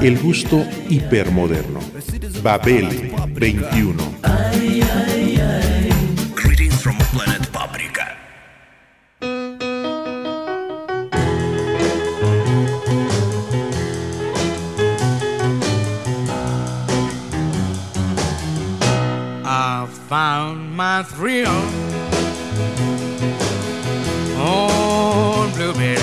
El gusto hipermoderno. Babel 21. Greetings from planet Paprika. I found my thrill on Blueberry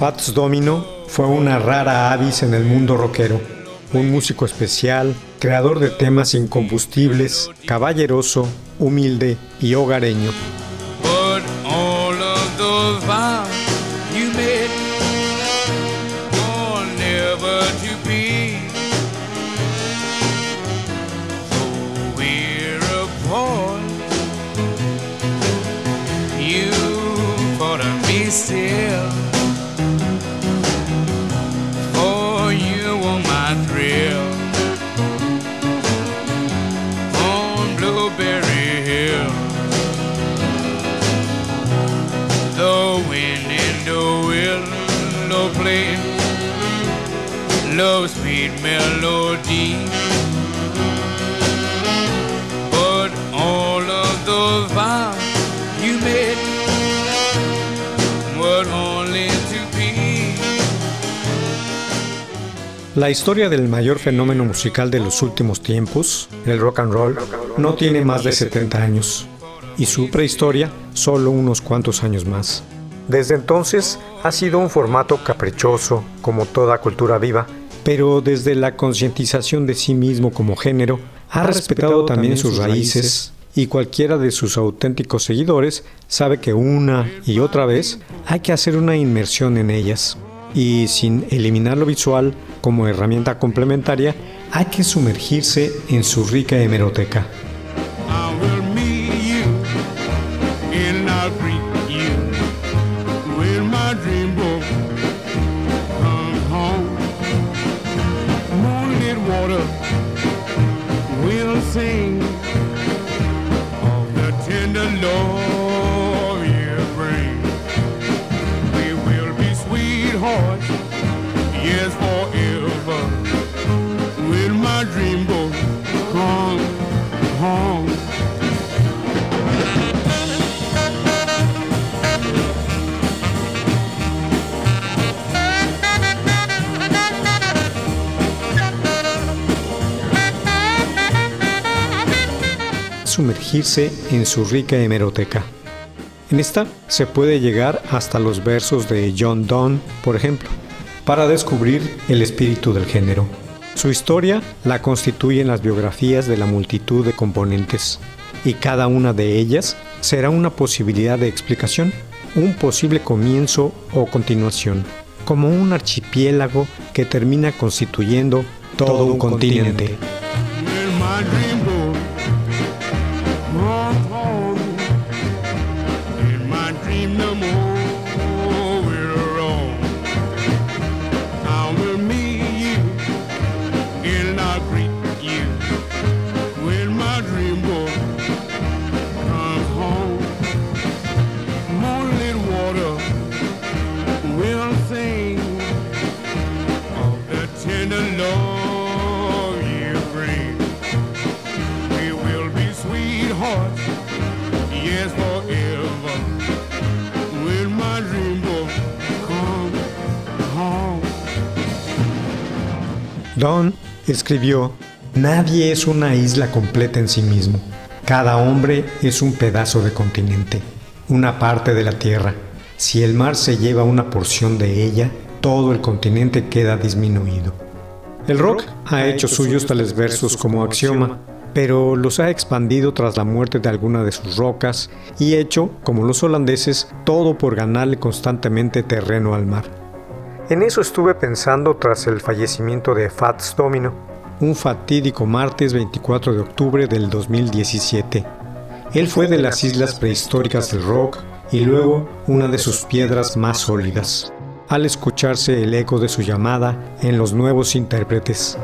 Fats Domino fue una rara avis en el mundo rockero, un músico especial, creador de temas incombustibles, caballeroso, humilde y hogareño. La historia del mayor fenómeno musical de los últimos tiempos, el rock and roll, no tiene más de 70 años, y su prehistoria solo unos cuantos años más. Desde entonces ha sido un formato caprichoso, como toda cultura viva, pero desde la concientización de sí mismo como género, ha respetado también sus raíces, y cualquiera de sus auténticos seguidores sabe que una y otra vez hay que hacer una inmersión en ellas. Y sin eliminar lo visual como herramienta complementaria, hay que sumergirse en su rica hemeroteca. Sumergirse en su rica hemeroteca. En esta se puede llegar hasta los versos de John Donne, por ejemplo, para descubrir el espíritu del género. Su historia la constituyen las biografías de la multitud de componentes, y cada una de ellas será una posibilidad de explicación, un posible comienzo o continuación, como un archipiélago que termina constituyendo todo, un continente. Don escribió, Nadie es una isla completa en sí mismo. Cada hombre es un pedazo de continente, una parte de la tierra. Si el mar se lleva una porción de ella, todo el continente queda disminuido. El rock ha hecho suyos tales versos como axioma, pero los ha expandido tras la muerte de alguna de sus rocas y hecho, como los holandeses, todo por ganarle constantemente terreno al mar. En eso estuve pensando tras el fallecimiento de Fats Domino, un fatídico martes 24 de octubre del 2017. Él fue de las islas prehistóricas del rock y luego una de sus piedras más sólidas, al escucharse el eco de su llamada en los nuevos intérpretes.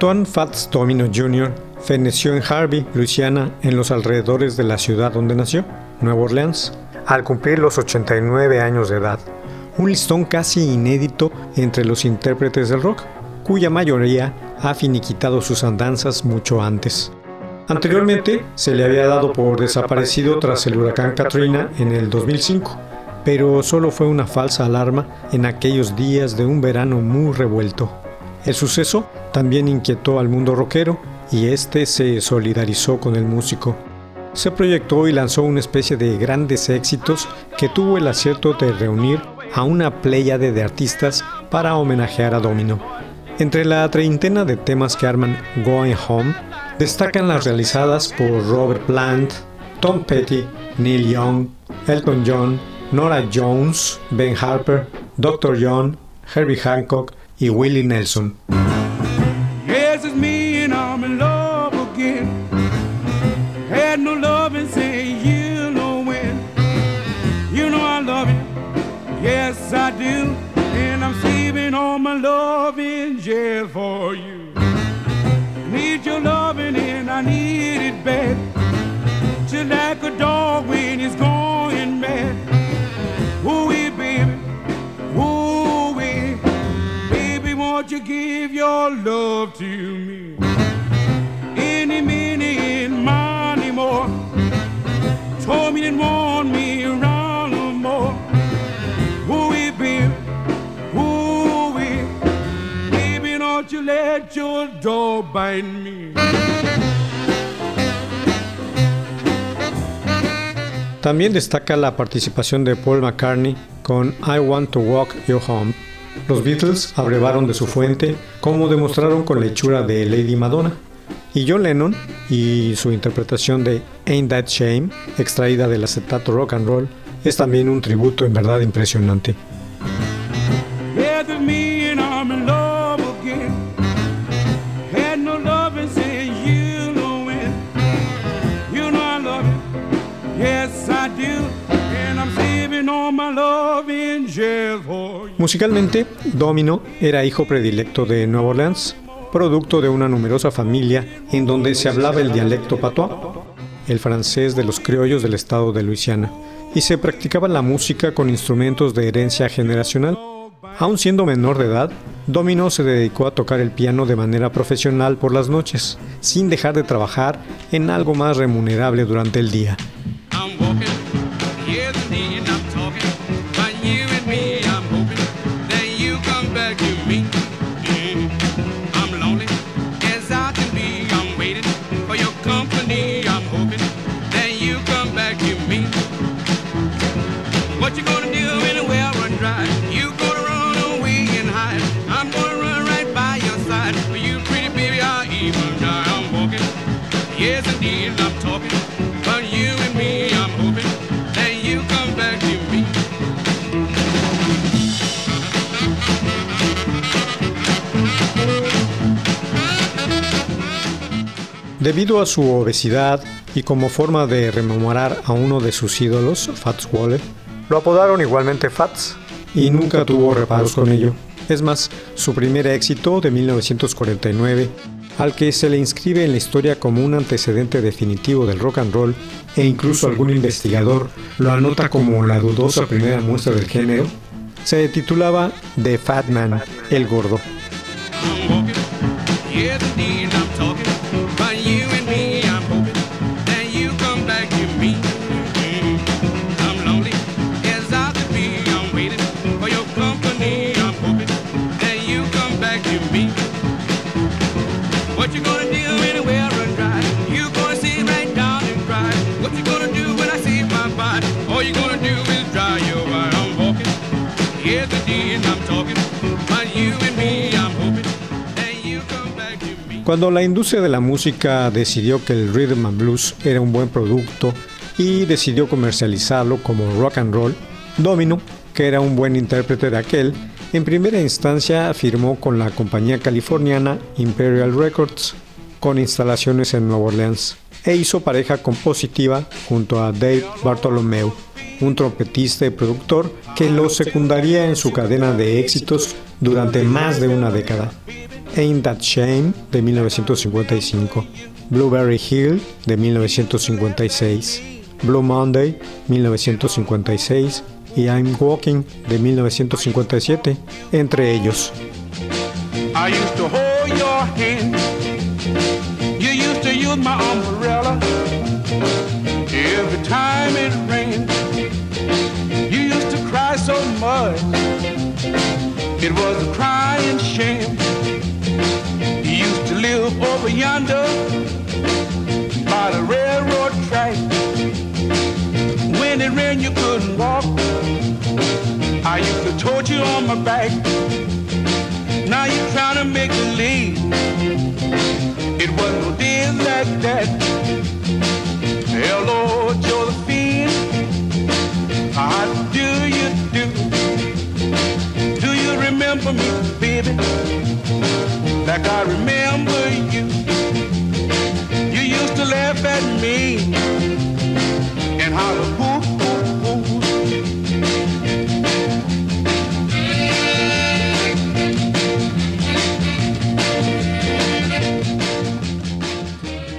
Antoine Fats Domino Jr. feneció en Harvey, Luisiana, en los alrededores de la ciudad donde nació, Nueva Orleans, al cumplir los 89 años de edad. Un listón casi inédito entre los intérpretes del rock, cuya mayoría ha finiquitado sus andanzas mucho antes. Anteriormente se le había dado por desaparecido tras el huracán Katrina en el 2005, pero solo fue una falsa alarma en aquellos días de un verano muy revuelto. El suceso también inquietó al mundo rockero y este se solidarizó con el músico. Se proyectó y lanzó una especie de grandes éxitos que tuvo el acierto de reunir a una pléyade de artistas para homenajear a Domino. Entre la treintena de temas que arman Going Home, destacan las realizadas por Robert Plant, Tom Petty, Neil Young, Elton John, Nora Jones, Ben Harper, Dr. John, Herbie Hancock y Willie Nelson. Love to. Told me. También destaca la participación de Paul McCartney con I Want to Walk You Home. Los Beatles abrevaron de su fuente, como demostraron con la hechura de Lady Madonna. Y John Lennon y su interpretación de Ain't That Shame, extraída del acetato rock and roll, es también un tributo en verdad impresionante. Musicalmente, Domino era hijo predilecto de Nueva Orleans, producto de una numerosa familia en donde se hablaba el dialecto patois, el francés de los criollos del estado de Luisiana, y se practicaba la música con instrumentos de herencia generacional. Aun siendo menor de edad, Domino se dedicó a tocar el piano de manera profesional por las noches, sin dejar de trabajar en algo más remunerable durante el día. Debido a su obesidad y como forma de rememorar a uno de sus ídolos, Fats Waller, lo apodaron igualmente Fats y nunca tuvo reparos con ello. Es más, su primer éxito de 1949, al que se le inscribe en la historia como un antecedente definitivo del rock and roll, e incluso algún investigador lo anota como la dudosa primera muestra del género, se titulaba The Fat Man, el gordo. Cuando la industria de la música decidió que el rhythm and blues era un buen producto y decidió comercializarlo como rock and roll, Domino, que era un buen intérprete de aquel, en primera instancia firmó con la compañía californiana Imperial Records, con instalaciones en Nueva Orleans, e hizo pareja compositiva junto a Dave Bartholomew, un trompetista y productor que lo secundaría en su cadena de éxitos durante más de una década. Ain't That Shame de 1955, Blueberry Hill de 1956, Blue Monday 1956 y I'm Walking de 1957, entre ellos. I used to hold your hand. You used to use my umbrella every time it rained. So. It was a crying shame. You used to live over yonder by the railroad track. When it rained, you couldn't walk. I used to tote you on my back. Now you're trying to make believe it wasn't no days like that. Hello, remember me, baby? Like I remember you. You used to laugh at me and holler.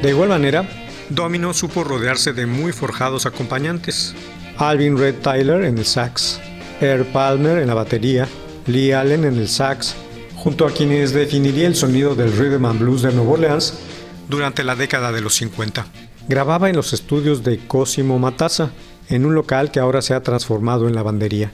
De igual manera, Domino supo rodearse de muy forjados acompañantes. Alvin Red Tyler en el sax, Air Palmer en la batería, Lee Allen en el sax, junto a quienes definiría el sonido del rhythm and blues de Nueva Orleans durante la década de los 50. Grababa en los estudios de Cosimo Matassa, en un local que ahora se ha transformado en lavandería.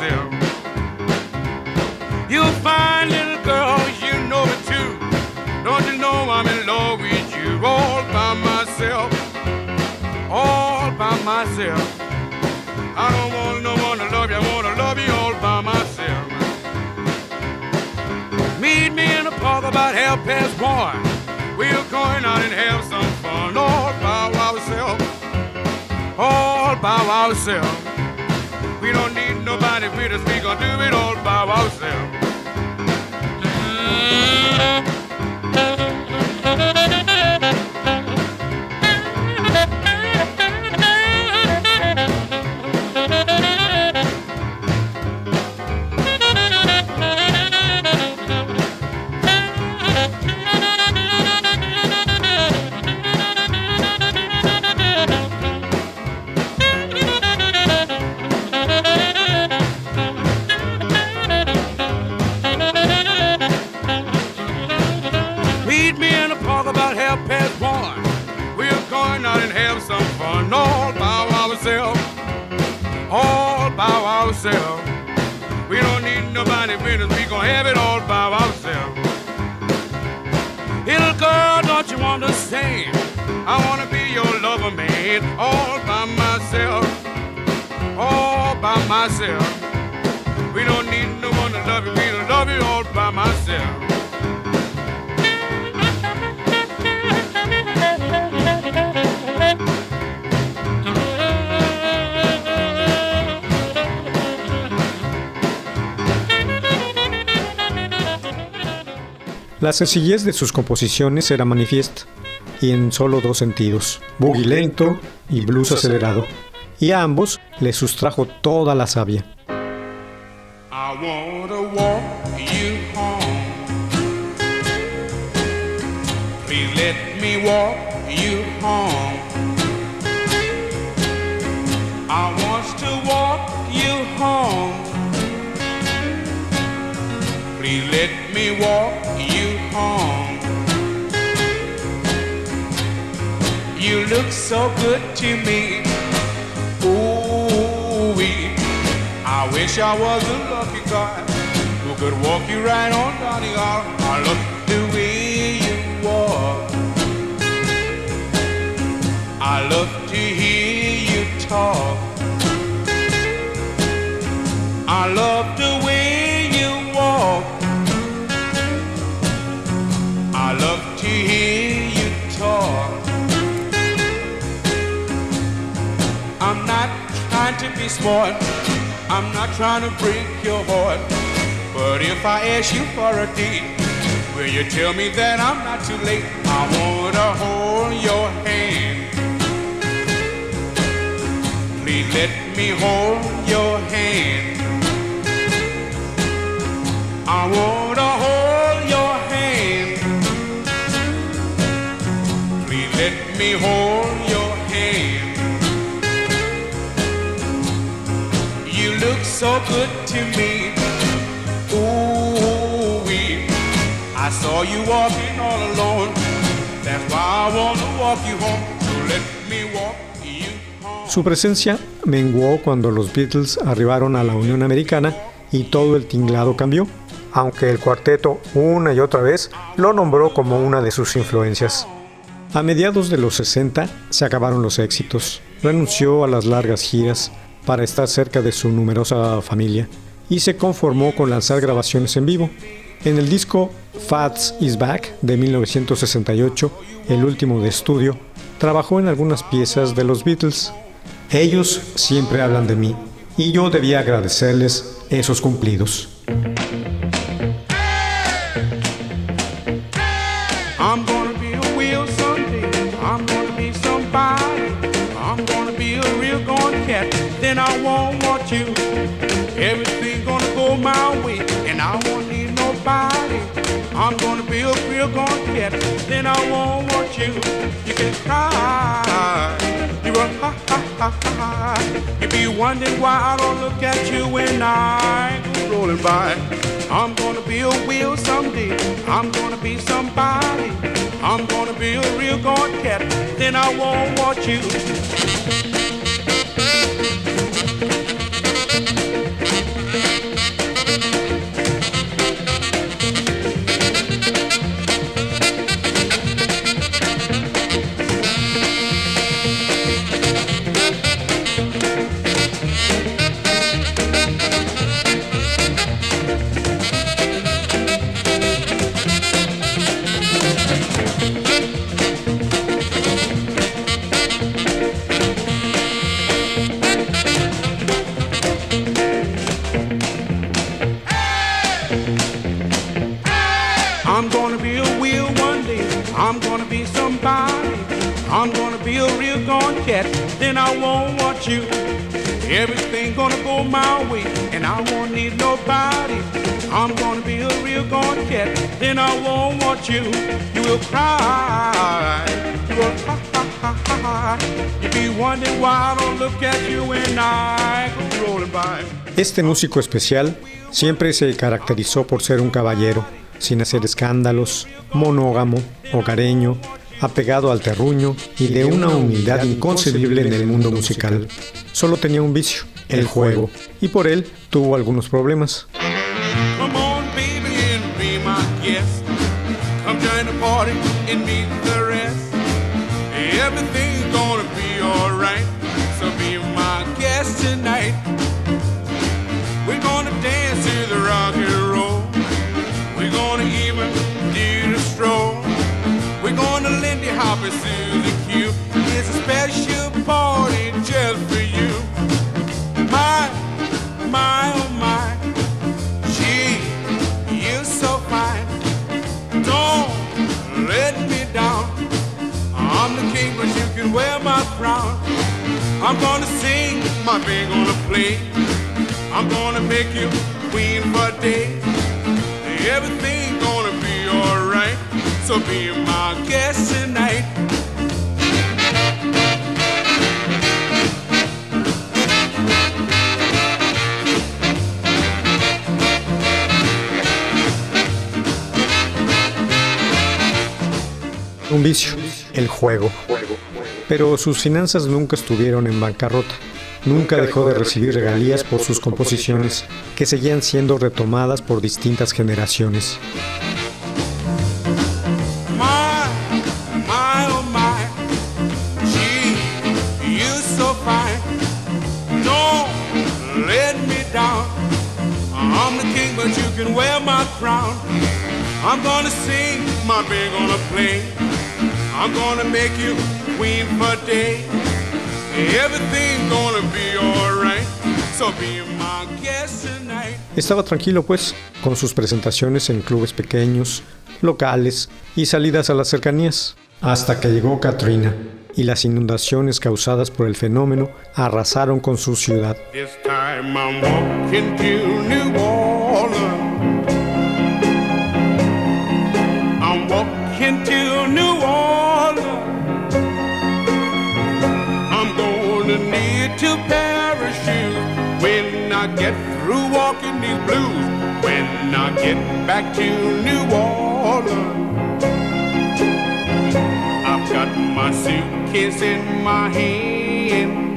I. You fine little girl, you know it too. Don't you know I'm in love with you, all by myself, all by myself. I don't want no one to love you, I wanna love you all by myself. Meet me in the park about half past one. We're going out and have some fun all by ourselves. All by ourselves. We don't need nobody with us, we gonna do it all by ourselves. All by myself, all by myself. We don't need no all by myself. La sencillez de sus composiciones era manifiesta, y en solo dos sentidos, boogie lento y blues acelerado, y a ambos les sustrajo toda la savia. I wanna walk you home. Please let me walk you home. I want to walk you home. Please let me walk look so good to me. Ooh, wee. I wish I was a lucky guy who could walk you right on down the aisle. I love the way you walk. I love to hear you talk. I love be. I'm not trying to break your heart. But if I ask you for a date, will you tell me that I'm not too late? I wanna hold your hand. Please let me hold your hand. I wanna hold your hand. Please let me hold so good to me. Ooh, I saw you walking all alone. That's why I walk you home. So let me walk. Su presencia menguó cuando los Beatles arribaron a la Unión Americana y todo el tinglado cambió, aunque el cuarteto una y otra vez lo nombró como una de sus influencias. A mediados de los 60 se acabaron los éxitos, renunció a las largas giras para estar cerca de su numerosa familia y se conformó con lanzar grabaciones en vivo. En el disco Fats Is Back de 1968, el último de estudio, trabajó en algunas piezas de los Beatles. Ellos siempre hablan de mí y yo debía agradecerles esos cumplidos. My way, and I won't need nobody. I'm gonna be a real gone cat. Then I won't want you. You can cry. You will ha ha ha ha. You be wondering why I don't look at you when I go rolling by. I'm gonna be a wheel someday. I'm gonna be somebody. I'm gonna be a real gone cat. Then I won't want you. Este músico especial siempre se caracterizó por ser un caballero, sin hacer escándalos, monógamo, hogareño, apegado al terruño y de una humildad inconcebible en el mundo musical. Solo tenía un vicio, el juego, y por él tuvo algunos problemas. Baby, and be my guest. Come join the I'm gonna sing, my band gonna play. I'm gonna make you queen for days. Everything gonna be alright. So be my guest tonight. Un vicio, el juego. Pero sus finanzas nunca estuvieron en bancarrota. Nunca dejó de recibir regalías por sus composiciones, que seguían siendo retomadas por distintas generaciones. I'm gonna make you queen for day. Everything gonna be alright. So be my guest tonight. Estaba tranquilo pues, con sus presentaciones en clubes pequeños, locales y salidas a las cercanías, hasta que llegó Katrina y las inundaciones causadas por el fenómeno arrasaron con su ciudad. This time I'm walking these blues. When I get back to New Orleans. I've got my suitcase in my hand.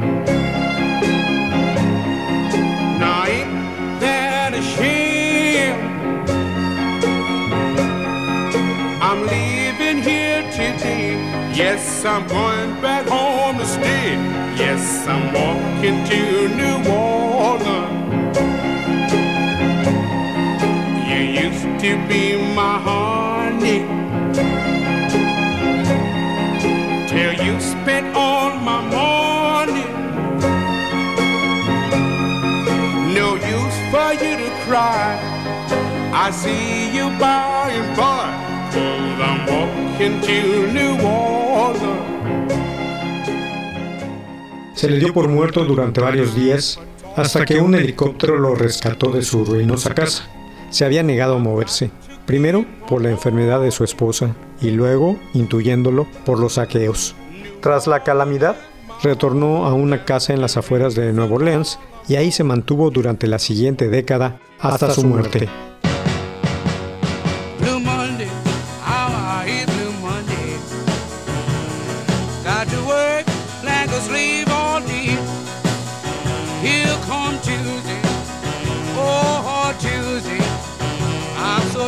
Now ain't that a shame? I'm leaving here today. Yes, I'm going back home to stay. Yes, I'm walking to New Orleans. To be my honey. Till you spent all my money. No use for you to cry. I see you by and by. Cause I'm walking to New Orleans. Se le dio por muerto durante varios días hasta que un helicóptero lo rescató de su ruinosa casa. Se había negado a moverse, primero por la enfermedad de su esposa y luego, intuyéndolo, por los saqueos. Tras la calamidad, retornó a una casa en las afueras de Nueva Orleans y ahí se mantuvo durante la siguiente década hasta, su muerte.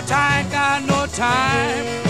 I'm so tired, got no time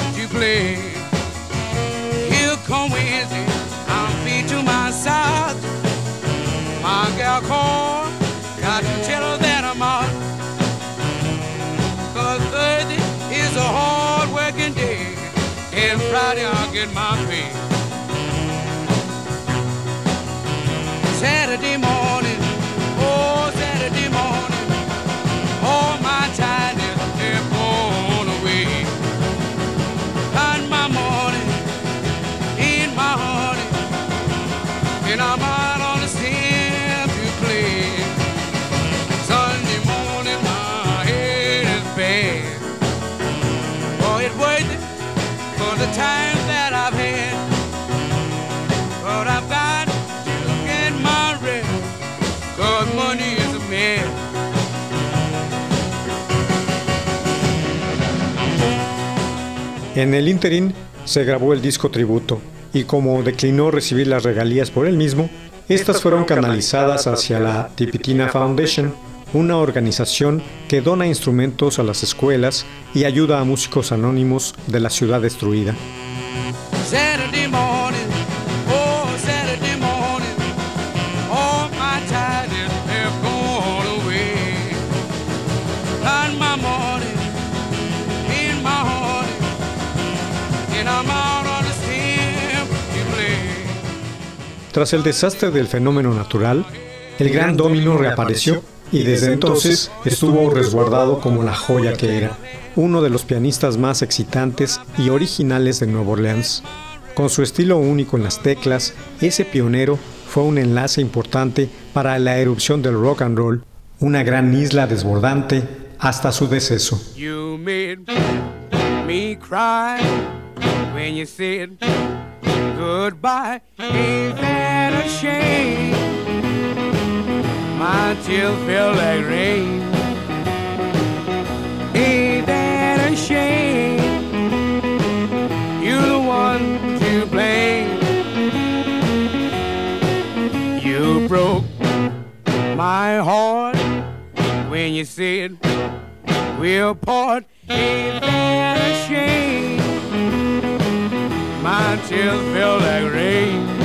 En el interín se grabó el disco tributo y como declinó recibir las regalías por él mismo, estas fueron canalizadas hacia la Tipitina Foundation, una organización que dona instrumentos a las escuelas y ayuda a músicos anónimos de la ciudad destruida. Tras el desastre del fenómeno natural, el gran domino reapareció y desde entonces estuvo resguardado como la joya que era, uno de los pianistas más excitantes y originales de Nueva Orleans. Con su estilo único en las teclas, ese pionero fue un enlace importante para la erupción del rock and roll, una gran isla desbordante hasta su deceso. A shame? My tears feel like rain. Ain't that a shame? You're the one to blame. You broke my heart when you said we'll part. Ain't that a shame? My tears feel like rain.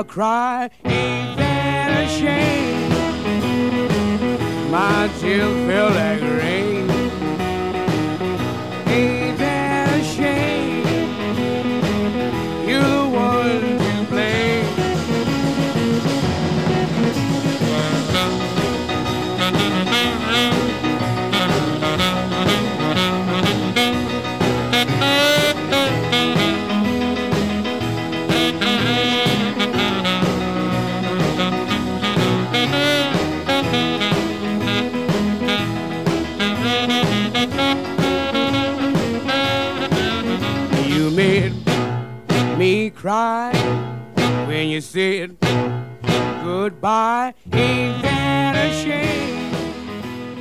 I'll cry, ain't that a shame? My tears feel like rain.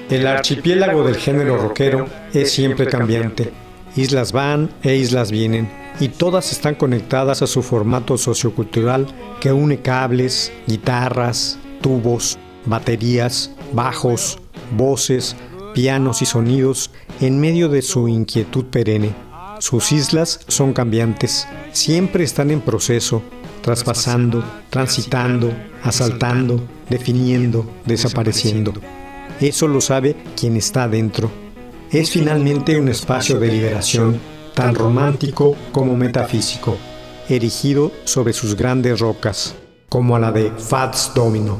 El archipiélago del género rockero es siempre cambiante. Islas van e islas vienen, y todas están conectadas a su formato sociocultural que une cables, guitarras, tubos, baterías, bajos, voces, pianos y sonidos en medio de su inquietud perenne. Sus islas son cambiantes, siempre están en proceso, traspasando, transitando, asaltando, definiendo, desapareciendo. Eso lo sabe quien está dentro. Es finalmente un espacio de liberación, tan romántico como metafísico, erigido sobre sus grandes rocas, como a la de Fats Domino.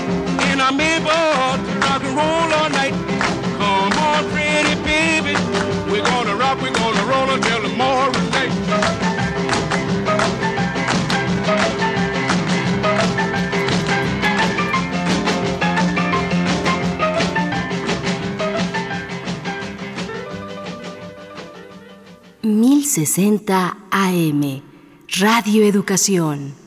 roll all night. Come on, pretty baby. We're gonna rock, we're gonna roll until tomorrow night. Mil sesenta AM Radio Educación.